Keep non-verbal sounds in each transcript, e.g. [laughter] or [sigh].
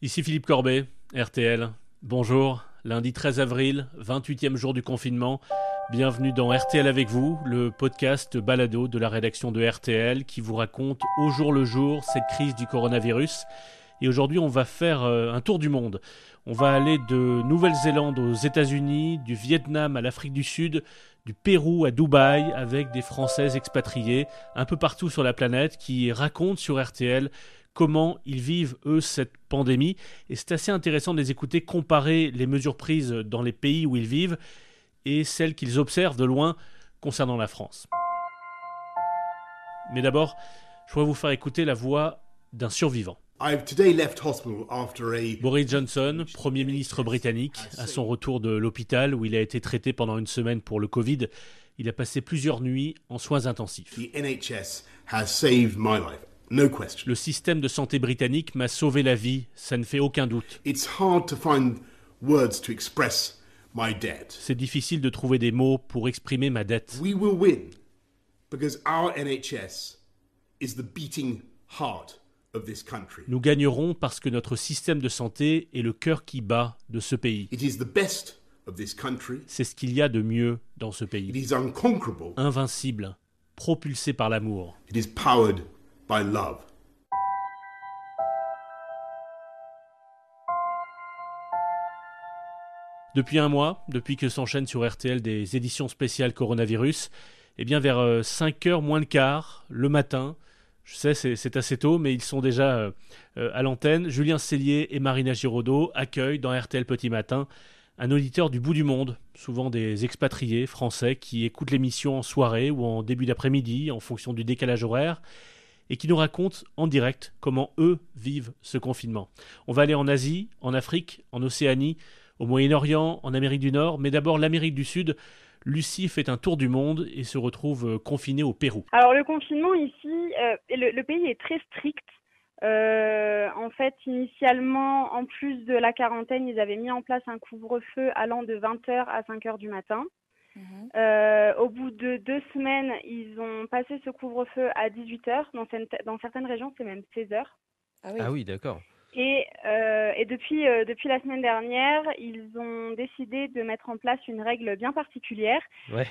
Ici Philippe Corbet, RTL. Bonjour, lundi 13 avril, 28e jour du confinement. Bienvenue dans RTL avec vous, le podcast balado de la rédaction de RTL qui vous raconte au jour le jour cette crise du coronavirus. Et aujourd'hui, on va faire euh, un tour du monde. On va aller de Nouvelle-Zélande aux États-Unis, du Vietnam à l'Afrique du Sud, du Pérou à Dubaï, avec des Françaises expatriées un peu partout sur la planète qui racontent sur RTL comment ils vivent, eux, cette pandémie. Et c'est assez intéressant de les écouter comparer les mesures prises dans les pays où ils vivent et celles qu'ils observent de loin concernant la France. Mais d'abord, je voudrais vous faire écouter la voix d'un survivant. Boris Johnson, Premier ministre britannique, à son retour de l'hôpital où il a été traité pendant une semaine pour le Covid, il a passé plusieurs nuits en soins intensifs. Le système de santé britannique m'a sauvé la vie, ça ne fait aucun doute. C'est difficile de trouver des mots pour exprimer ma dette. Nous gagnerons parce que notre système de santé est le cœur qui bat de ce pays. C'est ce qu'il y a de mieux dans ce pays. Invincible, propulsé par l'amour. Depuis un mois, depuis que s'enchaînent sur RTL des éditions spéciales coronavirus, eh bien vers 5h euh, moins le quart, le matin, je sais c'est assez tôt, mais ils sont déjà euh, euh, à l'antenne, Julien Cellier et Marina Giraudot accueillent dans RTL Petit Matin un auditeur du bout du monde, souvent des expatriés français qui écoutent l'émission en soirée ou en début d'après-midi en fonction du décalage horaire et qui nous racontent en direct comment eux vivent ce confinement. On va aller en Asie, en Afrique, en Océanie, au Moyen-Orient, en Amérique du Nord, mais d'abord l'Amérique du Sud. Lucie fait un tour du monde et se retrouve euh, confinée au Pérou. Alors le confinement ici, euh, le, pays est très strict. Euh, en fait, initialement, en plus de la quarantaine, ils avaient mis en place un couvre-feu allant de 20h à 5h du matin. Mhm. Euh, au bout de deux semaines, ils ont passé ce couvre-feu à 18h. Dans, dans certaines régions, c'est même 16h. Ah oui, ah oui d'accord. Et, euh, et depuis, euh, depuis la semaine dernière, ils ont décidé de mettre en place une règle bien particulière.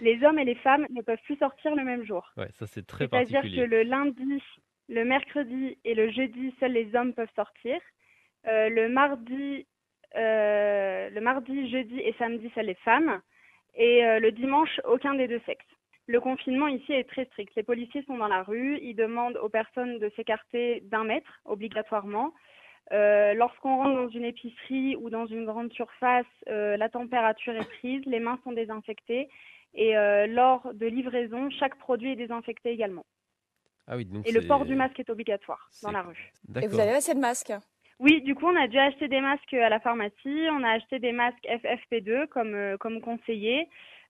Les hommes et les femmes ne peuvent plus sortir le même jour. Ouais, ça c'est très particulier. C'est-à-dire que le lundi, le mercredi et le jeudi, seuls les hommes peuvent sortir. le mardi, le mardi, jeudi et samedi, seules les femmes. Et euh, le dimanche, aucun des deux sexes. Le confinement ici est très strict. Les policiers sont dans la rue, ils demandent aux personnes de s'écarter d'un mètre obligatoirement. Euh, lorsqu'on rentre dans une épicerie ou dans une grande surface, euh, la température est prise, les mains sont désinfectées et lors de livraison, chaque produit est désinfecté également. Ah oui, donc et le port du masque est obligatoire dans la rue. Et vous avez assez de masques oui, du coup, on a dû acheter des masques à la pharmacie. On a acheté des masques FFP2 comme, euh, comme conseillé.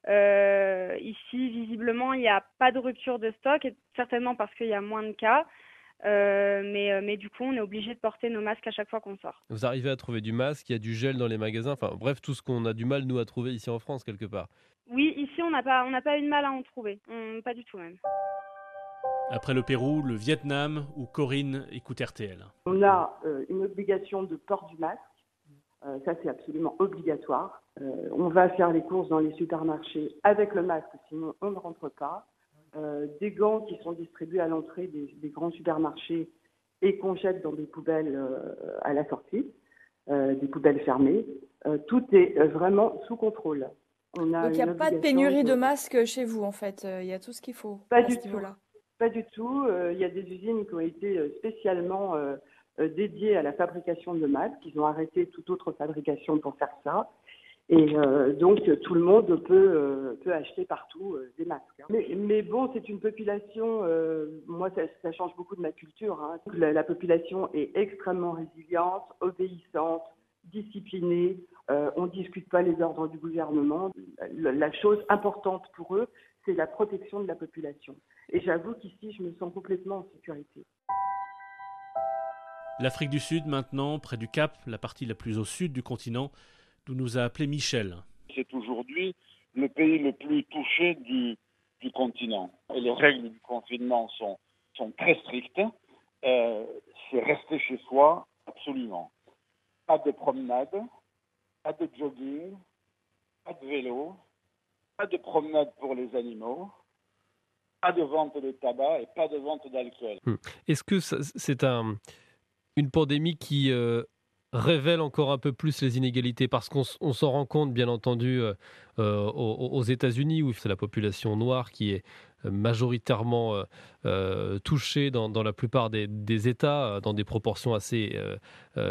Euh, ici, visiblement, il n'y a pas de rupture de stock, et certainement parce qu'il y a moins de cas. Euh, mais, mais du coup, on est obligé de porter nos masques à chaque fois qu'on sort. Vous arrivez à trouver du masque, il y a du gel dans les magasins, enfin bref, tout ce qu'on a du mal, nous, à trouver ici en France, quelque part. Oui, ici, on n'a pas, on pas eu de mal à en trouver. pas du tout, même. Après le Pérou, le Vietnam ou Corinne écoute RTL. On a euh, une obligation de port du masque. Euh, ça, c'est absolument obligatoire. Euh, on va faire les courses dans les supermarchés avec le masque, sinon on ne rentre pas. des gants qui sont distribués à l'entrée des, grands supermarchés et qu'on jette dans des poubelles à la sortie, des poubelles fermées. tout est vraiment sous contrôle. Donc il n'y a pas de pénurie de... masques chez vous en fait, il y a tout ce qu'il faut. Pas du tout. Là. Pas du tout. Euh, il y a des usines qui ont été euh, spécialement euh, dédiées à la fabrication de masques. Ils ont arrêté toute autre fabrication pour faire ça. Et donc, tout le monde peut, peut acheter partout des masques. Hein. Mais, bon, c'est une population, moi, ça, change beaucoup de ma culture. Hein. La, population est extrêmement résiliente, obéissante, disciplinée. on ne discute pas les ordres du gouvernement. la chose importante pour eux, c'est la protection de la population. Et j'avoue qu'ici, je me sens complètement en sécurité. L'Afrique du Sud, maintenant, près du Cap, la partie la plus au sud du continent, d'où nous a appelé Michel. C'est aujourd'hui le pays le plus touché du, continent. Et les règles du confinement sont, sont très strictes. Euh, c'est rester chez soi, absolument. pas de promenade, pas de jogging, pas de vélo, pas de promenade pour les animaux, pas de vente de tabac et pas de vente d'alcool. Hmm. Est-ce que c'est un, une pandémie qui euh, révèle encore un peu plus les inégalités parce qu'on s'en rend compte, bien entendu, euh, euh, aux, États-Unis, où c'est la population noire qui est majoritairement touchée dans, la plupart des, États, dans des proportions assez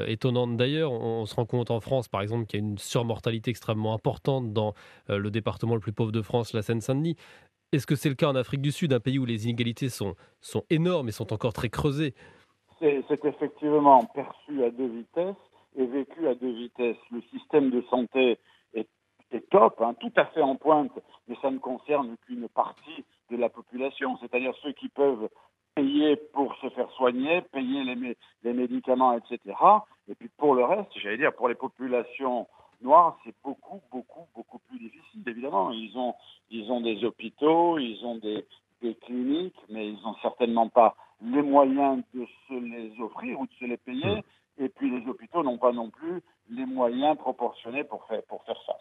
étonnantes d'ailleurs. On, se rend compte en France, par exemple, qu'il y a une surmortalité extrêmement importante dans le département le plus pauvre de France, la Seine-Saint-Denis. Est-ce que c'est le cas en Afrique du Sud, un pays où les inégalités sont énormes et sont encore très creusées? C'est effectivement perçu à deux vitesses et vécu à deux vitesses. Le système de santé est, top, hein, tout à fait en pointe, mais ça ne concerne qu'une partie de la population, c'est-à-dire ceux qui peuvent payer pour se faire soigner, payer les, médicaments, etc. Et puis pour le reste, j'allais dire, pour les populations noires, c'est beaucoup, beaucoup, beaucoup plus difficile, évidemment. Ils ont, des hôpitaux, ils ont des cliniques, mais ils n'ont certainement pas les moyens de se les offrir ou de se les payer. Mmh. Et puis les hôpitaux n'ont pas non plus les moyens proportionnés pour faire, pour faire face.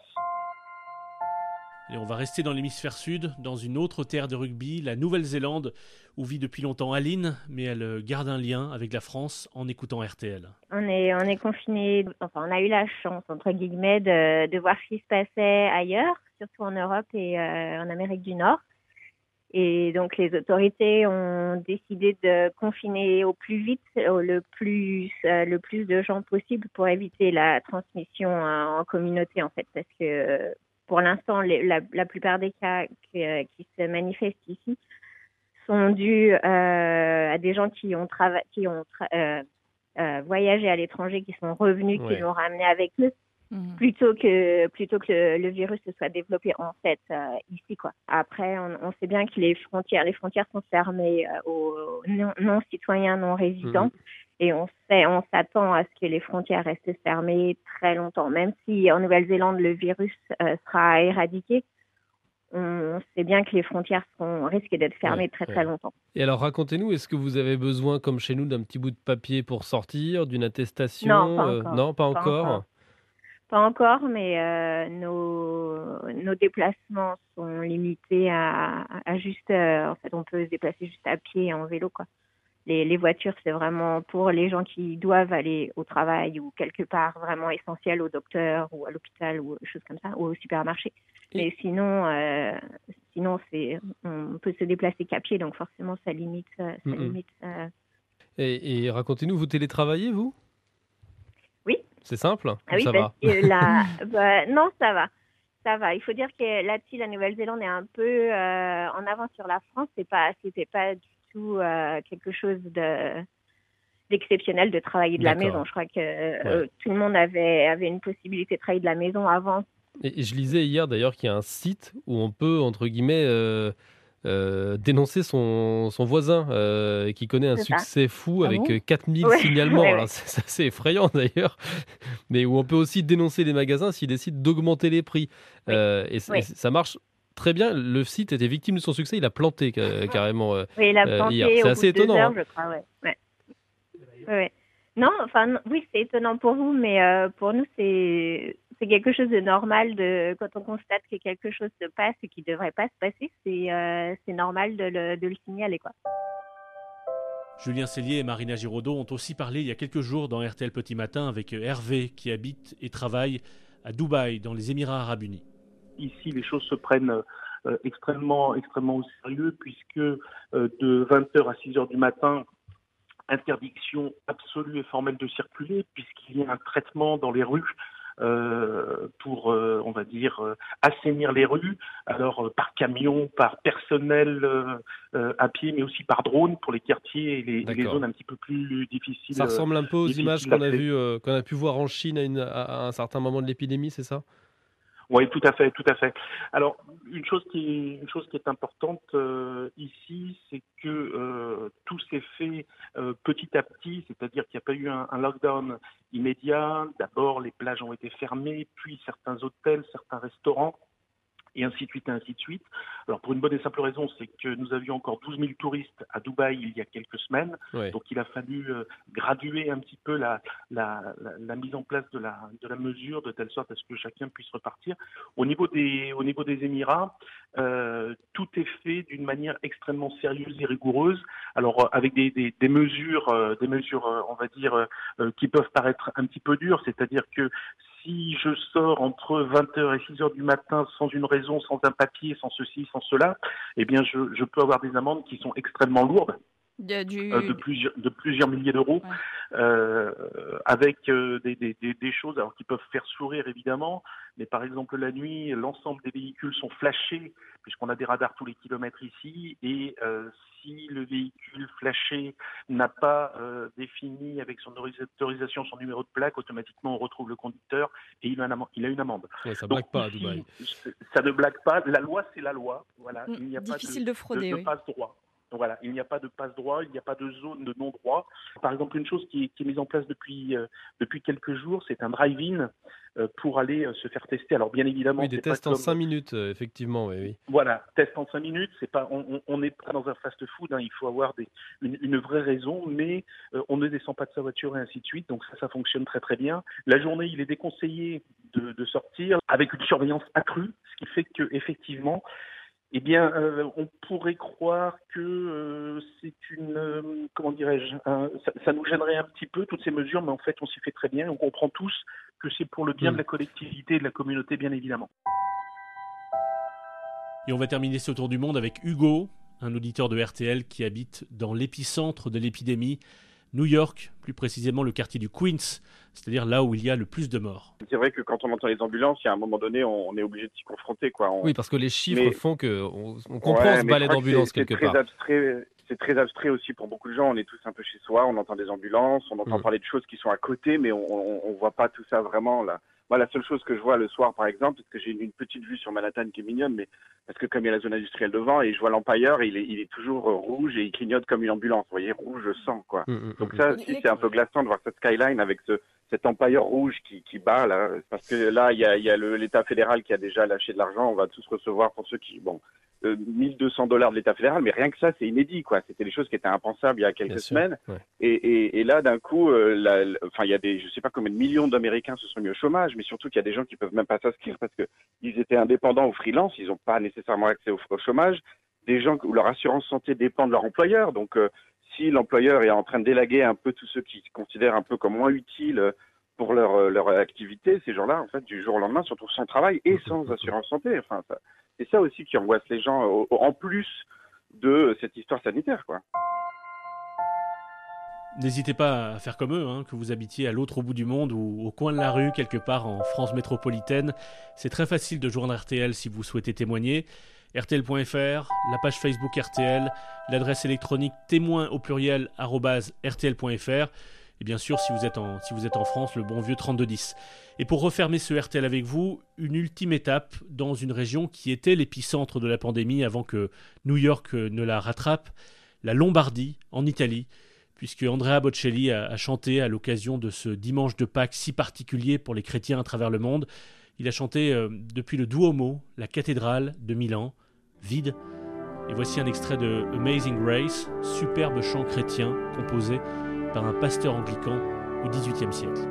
Et on va rester dans l'hémisphère sud, dans une autre terre de rugby, la Nouvelle-Zélande, où vit depuis longtemps Aline, mais elle garde un lien avec la France en écoutant RTL. On est, on est confiné, enfin on a eu la chance, entre guillemets, de, de voir ce qui se passait ailleurs, surtout en Europe et euh, en Amérique du Nord. Et donc les autorités ont décidé de confiner au plus vite, le plus, euh, le plus de gens possible pour éviter la transmission en communauté en fait, parce que pour l'instant la, la, plupart des cas qui, euh, qui se manifestent ici sont dus euh, à des gens qui ont travaillé, qui ont voyagé à l'étranger, qui sont revenus, qui l'ont ramené avec eux Mhm. plutôt que plutôt que le, virus se soit développé en fait euh, ici quoi. Après on, sait bien que les frontières les frontières sont fermées euh, aux non, citoyens non résidents mhm. et on sait on s'attend à ce que les frontières restent fermées très longtemps même si en Nouvelle-Zélande le virus euh, sera éradiqué. On sait bien que les frontières sont, risquent d'être fermées très très longtemps. Et alors racontez-nous, est-ce que vous avez besoin, comme chez nous, d'un petit bout de papier pour sortir, d'une attestation Non, pas encore. non, pas encore. Pas encore, mais euh, nos, nos déplacements sont limités à, à juste. Euh, en fait, on peut se déplacer juste à pied et en vélo, quoi. Les, les voitures, c'est vraiment pour les gens qui doivent aller au travail ou quelque part vraiment essentiel au docteur ou à l'hôpital ou choses comme ça, ou au supermarché. Mais sinon, euh, sinon c'est, on peut se déplacer qu'à pied, donc forcément, ça limite. Ça limite et, et racontez-nous, vous télétravaillez, vous? C'est simple ah oui, ça va [laughs] bah, Non, ça va. Ça va. Il faut dire que là-dessus, la Nouvelle-Zélande est un peu euh, en avance sur la France. C'est pas, c'était pas du tout euh, quelque chose de d'exceptionnel de travailler de la maison. Je crois que euh, tout le monde avait avait une possibilité de travailler de la maison avant. Et je lisais hier d'ailleurs qu'il y a un site où on peut entre guillemets euh, dénoncer son, son voisin euh, qui connaît un succès fou ah avec 4000 euh, signalements. [laughs] C'est assez effrayant [laughs] d'ailleurs, mais où on peut aussi dénoncer les magasins s'ils décident d'augmenter les prix. et, ça marche très bien. Le site était victime de son succès, il a planté [laughs] carrément. oui, il a planté. C'est assez étonnant. Heures, hein. je crois, non, enfin, oui, c'est étonnant pour vous, mais pour nous, c'est c'est quelque chose de normal de quand on constate que quelque chose se passe et qui ne devrait pas se passer, c'est euh, normal de le, de le, signaler quoi. Julien Cellier et Marina Giraudot ont aussi parlé il y a quelques jours dans RTL Petit Matin avec Hervé qui habite et travaille à Dubaï dans les Émirats Arabes Unis. Ici, les choses se prennent euh, extrêmement, extrêmement au sérieux puisque euh, de 20h à 6h du matin, interdiction absolue et formelle de circuler puisqu'il y a un traitement dans les rues euh, pour, euh, on va dire, euh, assainir les rues, alors par camion, par personnel à pied, mais aussi par drone pour les quartiers et les, zones un petit peu plus difficiles. Ça ressemble un peu aux images qu'on a, vu, qu'on a pu voir en Chine à un certain moment de l'épidémie, c'est ça? Oui, tout à fait, tout à fait. Alors, une chose qui est, une chose qui est importante euh, ici, c'est que euh, tout s'est fait euh, petit à petit, c'est-à-dire qu'il n'y a pas eu un, un lockdown immédiat. D'abord, les plages ont été fermées, puis certains hôtels, certains restaurants. Et ainsi de suite, et ainsi de suite. Alors pour une bonne et simple raison, c'est que nous avions encore 12 000 touristes à Dubaï il y a quelques semaines, donc il a fallu euh, graduer un petit peu la, la, la, mise en place de la, de la mesure de telle sorte à ce que chacun puisse repartir. Au niveau des, au niveau des Émirats, euh, tout est fait d'une manière extrêmement sérieuse et rigoureuse. Alors avec des, des, des mesures, euh, des mesures, on va dire, qui peuvent paraître un petit peu dures, c'est-à-dire que si je sors entre 20h et 6h du matin sans une raison, sans un papier, sans ceci, sans cela, eh bien, je, je peux avoir des amendes qui sont extrêmement lourdes. De, euh, de, plusieurs, de plusieurs milliers d'euros, euh, avec euh, des, des, des, choses alors qui peuvent faire sourire évidemment, mais par exemple la nuit, l'ensemble des véhicules sont flashés puisqu'on a des radars tous les kilomètres ici, et euh, si le véhicule flashé n'a pas euh, défini avec son autorisation son numéro de plaque, automatiquement on retrouve le conducteur et il a, une amende. Il a une amende. ça ne blague pas à Dubaï. Ça ne blague pas. La loi, c'est la loi. Voilà. Mm, il n'y a difficile pas de, de frauder. De, de passe droit. Voilà, il n'y a pas de passe droit, il n'y a pas de zone de non droit. Par exemple, une chose qui est, qui est mise en place depuis euh, depuis quelques jours, c'est un drive-in euh, pour aller euh, se faire tester. Alors bien évidemment, oui, des tests en 5 minutes, effectivement, oui, Voilà, test en 5 minutes, c'est pas, on n'est pas dans un fast-food, hein, il faut avoir des, une, une, vraie raison, mais on ne descend pas de sa voiture et ainsi de suite, donc ça, ça fonctionne très très bien. La journée, il est déconseillé de, de sortir avec une surveillance accrue, ce qui fait que effectivement, eh bien, euh, on pourrait croire que euh, c'est une, euh, comment dirais-je, ça, nous gênerait un petit peu toutes ces mesures, mais en fait, on s'y fait très bien. On comprend tous que c'est pour le bien de la collectivité et de la communauté, bien évidemment. Et on va terminer ce tour du monde avec Hugo, un auditeur de RTL qui habite dans l'épicentre de l'épidémie New York, plus précisément le quartier du Queens, c'est-à-dire là où il y a le plus de morts. C'est vrai que quand on entend les ambulances, il y a un moment donné, on est obligé de s'y confronter. Quoi. Oui, parce que les chiffres font qu'on on comprend ce balai d'ambulance quelque part. C'est très abstrait aussi pour beaucoup de gens. On est tous un peu chez soi, on entend des ambulances, on entend mm. parler de choses qui sont à côté, mais on ne voit pas tout ça vraiment là. Moi, la seule chose que je vois le soir, par exemple, parce que j'ai une, petite vue sur Manhattan qui est mignonne, mais parce que comme il y a la zone industrielle devant, et je vois l'Empire, il est, il est toujours rouge et il clignote comme une ambulance. Vous voyez, rouge sang, quoi. Mm, mm, Donc ça, aussi, c'est un peu glaçant de voir cette skyline avec ce, cet Empire rouge qui, qui bat, là. Parce que là, il y a, il y a l'État fédéral qui a déjà lâché de l'argent. On va tous recevoir pour ceux qui, bon, 1200 dollars de l'État fédéral, mais rien que ça, c'est inédit, quoi. C'était des choses qui étaient impensables il y a quelques semaines. Et, et, là, d'un coup, euh, enfin, il y a des, je sais pas combien de millions d'Américains se sont mis au chômage, mais surtout qu'il y a des gens qui peuvent même pas s'inscrire parce que ils étaient indépendants ou freelance, ils n'ont pas nécessairement accès au, chômage. Des gens où leur assurance santé dépend de leur employeur, donc euh, si l'employeur est en train de délaguer un peu tous ceux qui se considèrent un peu comme moins utiles euh, pour leur, leur activité, ces gens-là, en fait, du jour au lendemain, se retrouvent sans travail et sans assurance santé. Enfin, ça, c'est ça aussi qui angoisse les gens, en plus de cette histoire sanitaire. N'hésitez pas à faire comme eux, hein, que vous habitiez à l'autre bout du monde ou au coin de la rue, quelque part en France métropolitaine. C'est très facile de joindre RTL si vous souhaitez témoigner. RTL.fr, la page Facebook RTL, l'adresse électronique témoin au pluriel RTL.fr et bien sûr si vous êtes en, France, le bon vieux 3210. Et pour refermer ce RTL avec vous, une ultime étape dans une région qui était l'épicentre de la pandémie avant que New York ne la rattrape, la Lombardie, en Italie, puisque Andrea Bocelli a, chanté à l'occasion de ce dimanche de Pâques si particulier pour les chrétiens à travers le monde. Il a chanté euh, depuis le Duomo, la cathédrale de Milan, vide. Et voici un extrait de Amazing Grace, superbe chant chrétien composé par un pasteur anglican au XVIIIe siècle.